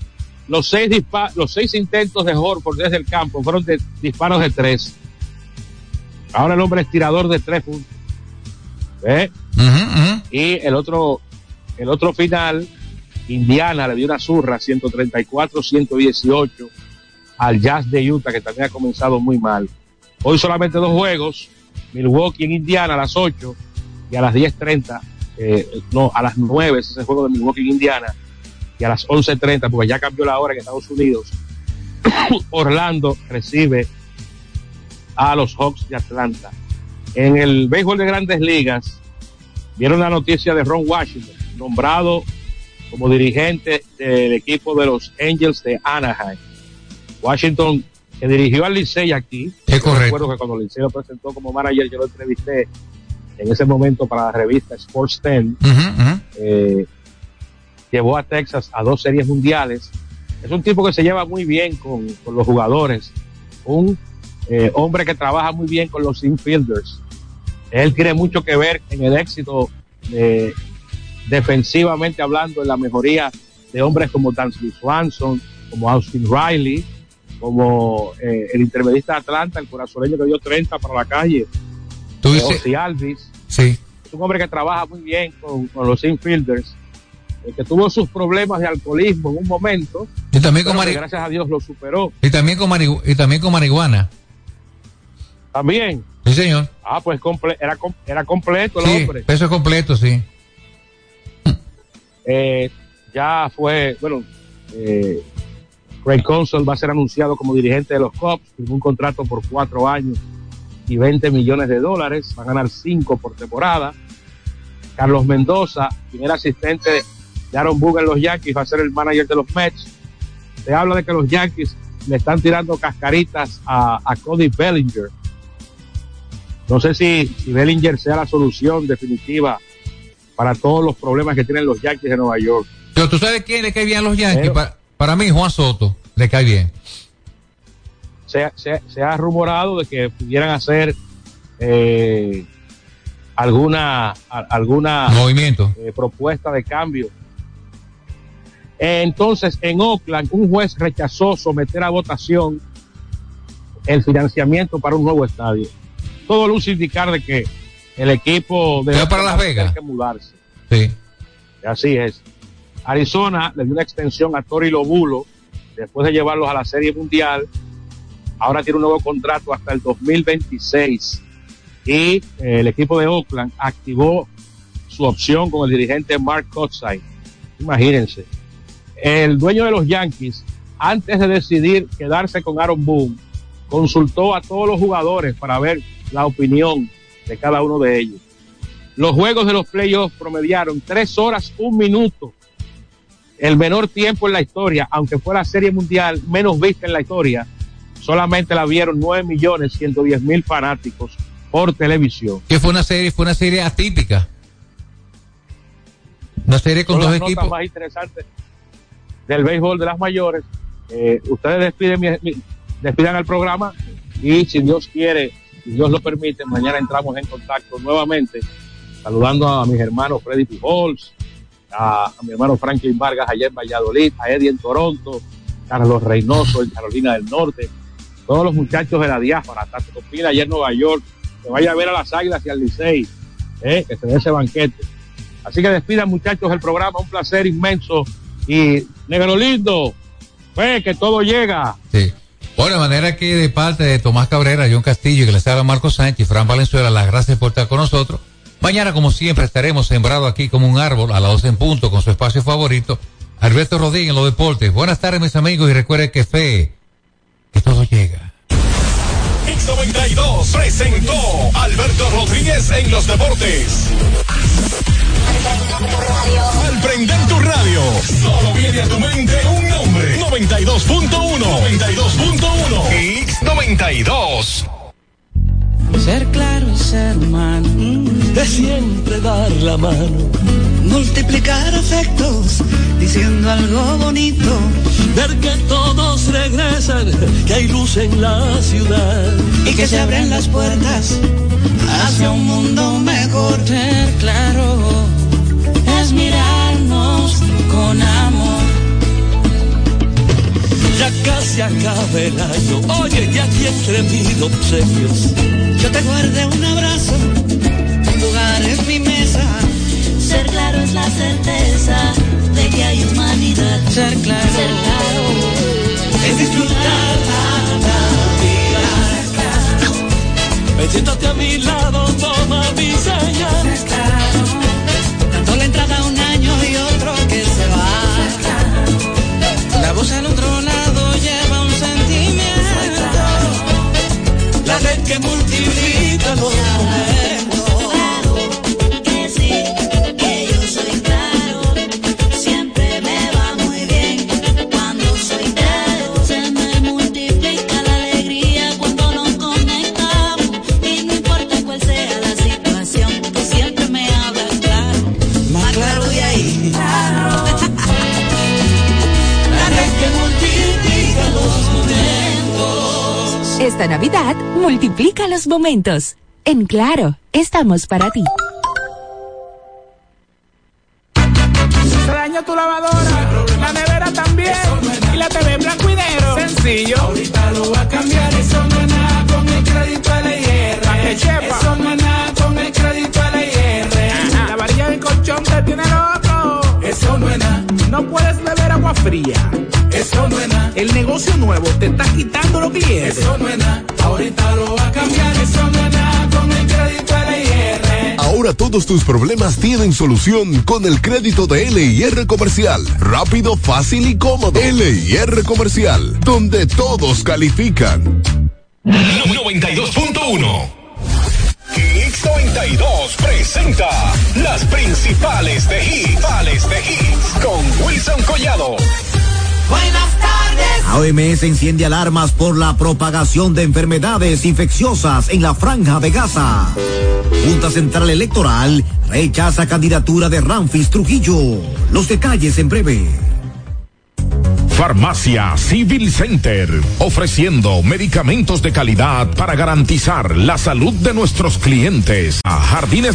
los seis, dispa- los seis intentos de Horford desde el campo fueron de disparos de 3. Ahora el hombre es tirador de 3 puntos. ¿Eh? Y el otro, el otro final, Indiana le dio una zurra 134-118 al Jazz de Utah, que también ha comenzado muy mal. Hoy solamente dos juegos, Milwaukee en Indiana a las 8 y a las 10.30, eh, no, a las 9 es ese juego de Milwaukee en Indiana y a las 11.30, porque ya cambió la hora en Estados Unidos, Orlando recibe a los Hawks de Atlanta. En el béisbol de grandes ligas, vieron la noticia de Ron Washington, nombrado como dirigente del equipo de los Angels de Anaheim. Washington, que dirigió al Licey aquí.
Es correcto.
Recuerdo que cuando Licey lo presentó como manager, yo lo entrevisté en ese momento para la revista Sports 10. Eh, llevó a Texas a dos series mundiales. Es un tipo que se lleva muy bien con, con los jugadores. Un eh, hombre que trabaja muy bien con los infielders. Él tiene mucho que ver en el éxito de- defensivamente hablando en la mejoría de hombres como Dansby Swanson, como Austin Riley, como eh, el intermedista de Atlanta, el corazoneño que dio 30 para la calle,
Tú
Ozzy Alvis.
Sí.
Es un hombre que trabaja muy bien con, con los infielders, eh, que tuvo sus problemas de alcoholismo en un momento,
Y también con,
que gracias a Dios lo superó.
y también con, y también con marihuana.
También,
Sí, señor.
ah, pues comple- era, com- era completo el
Sí,
hombre.
peso completo, sí.
Eh, ya fue, bueno, eh, Craig Counsell va a ser anunciado como dirigente de los Cubs, firmó un contrato por cuatro años y 20 millones de dólares, va a ganar cinco por temporada. Carlos Mendoza, era asistente de Aaron Boone en los Yankees, va a ser el manager de los Mets. Se habla de que los Yankees le están tirando cascaritas a, a Cody Bellinger. No sé si, si Bellinger sea la solución definitiva para todos los problemas que tienen los Yankees de Nueva York.
Pero tú sabes quién le cae bien a los Yankees.
Pero-
para mí, Juan Soto le cae bien.
se, se- se ha rumorado de que pudieran hacer eh, alguna a- alguna
Movimiento.
eh, propuesta de cambio. Entonces, en Oakland, un juez rechazó someter a votación el financiamiento para un nuevo estadio. Todo luce indicar de que el equipo de
¿Se va para Las Vegas?
tener que mudarse.
Sí.
Así es. Arizona le dio una extensión a Tori Lobulo después de llevarlos a la Serie Mundial. Ahora tiene un nuevo contrato hasta el 2026. Y eh, el equipo de Oakland activó su opción con el dirigente Mark Kotsay. Imagínense. El dueño de los Yankees, antes de decidir quedarse con Aaron Boone, consultó a todos los jugadores para ver la opinión de cada uno de ellos. Los juegos de los playoffs promediaron tres horas, un minuto. El menor tiempo en la historia, aunque fue la serie mundial menos vista en la historia, solamente la vieron 9 millones 110 mil fanáticos por televisión.
Que fue una serie, fue una serie atípica. Una serie con
Son
dos
las notas
equipos.
más interesantes del béisbol de las mayores. Eh, ustedes despiden, mi- mi- despidan el programa y si Dios quiere, si Dios lo permite, mañana entramos en contacto nuevamente, saludando a mis hermanos Freddy Pujols, a, mi hermano Franklin Vargas allá en Valladolid, a Eddie en Toronto, Carlos Reynoso en Carolina del Norte, todos los muchachos de la diáspora, Tato Copina allá en Nueva York, que vaya a ver a las Águilas y al Licey, eh, que se dé ese banquete. Así que despidan muchachos el programa, un placer inmenso y negro lindo, ve que todo llega.
Sí. Bueno, de manera que de parte de Tomás Cabrera, John Castillo que les habla Marco Sánchez y Fran Valenzuela, las gracias por estar con nosotros. Mañana, como siempre, estaremos sembrados aquí como un árbol a las 12 en punto con su espacio favorito. Alberto Rodríguez en los deportes. Buenas tardes, mis amigos, y recuerden que fe, que todo llega.
X92 presentó Alberto Rodríguez en los deportes. Al prender tu radio, solo viene a tu mente un nombre. 92.1. 92.1. X92.
Ser claro y ser humano, de siempre dar la mano, multiplicar afectos, diciendo algo bonito, ver que todos regresan, que hay luz en la ciudad y que se abren las puertas hacia un mundo mejor. Ser claro es mirarnos con amor. Ya casi acaba el año, oye, ya aquí entre mil obsequios. Yo te guardé un abrazo, un lugar en mi mesa.
Ser claro es la certeza de que hay humanidad.
Ser claro, es disfrutar la. Ven, siéntate a mi lado,
Esta Navidad multiplica los momentos. En Claro, estamos para ti.
Se dañó tu lavadora, la nevera también, y la TV blanco y negro. Sencillo. Ahorita lo va a cambiar, eso no es nada con el crédito LIR. Eso no es nada con el crédito LIR. La varilla del colchón te tiene loco. Eso no es nada. No puedes agua fría. Eso no es nada. El negocio nuevo te está quitando los clientes. Eso no es nada. Ahorita lo va a cambiar, eso no es nada con el crédito LIR.
Ahora todos tus problemas tienen solución con el crédito de LIR Comercial. Rápido, fácil y cómodo. LIR Comercial, donde todos califican.
92.1. X92 presenta las principales de hits, de hits con Wilson Collado.
Buenas tardes.
AOMS enciende alarmas por la propagación de enfermedades infecciosas en la franja de Gaza. Junta Central Electoral rechaza candidatura de Ramfis Trujillo. Los detalles en breve.
Farmacia Civil Center, ofreciendo medicamentos de calidad para garantizar la salud de nuestros clientes. A Jardines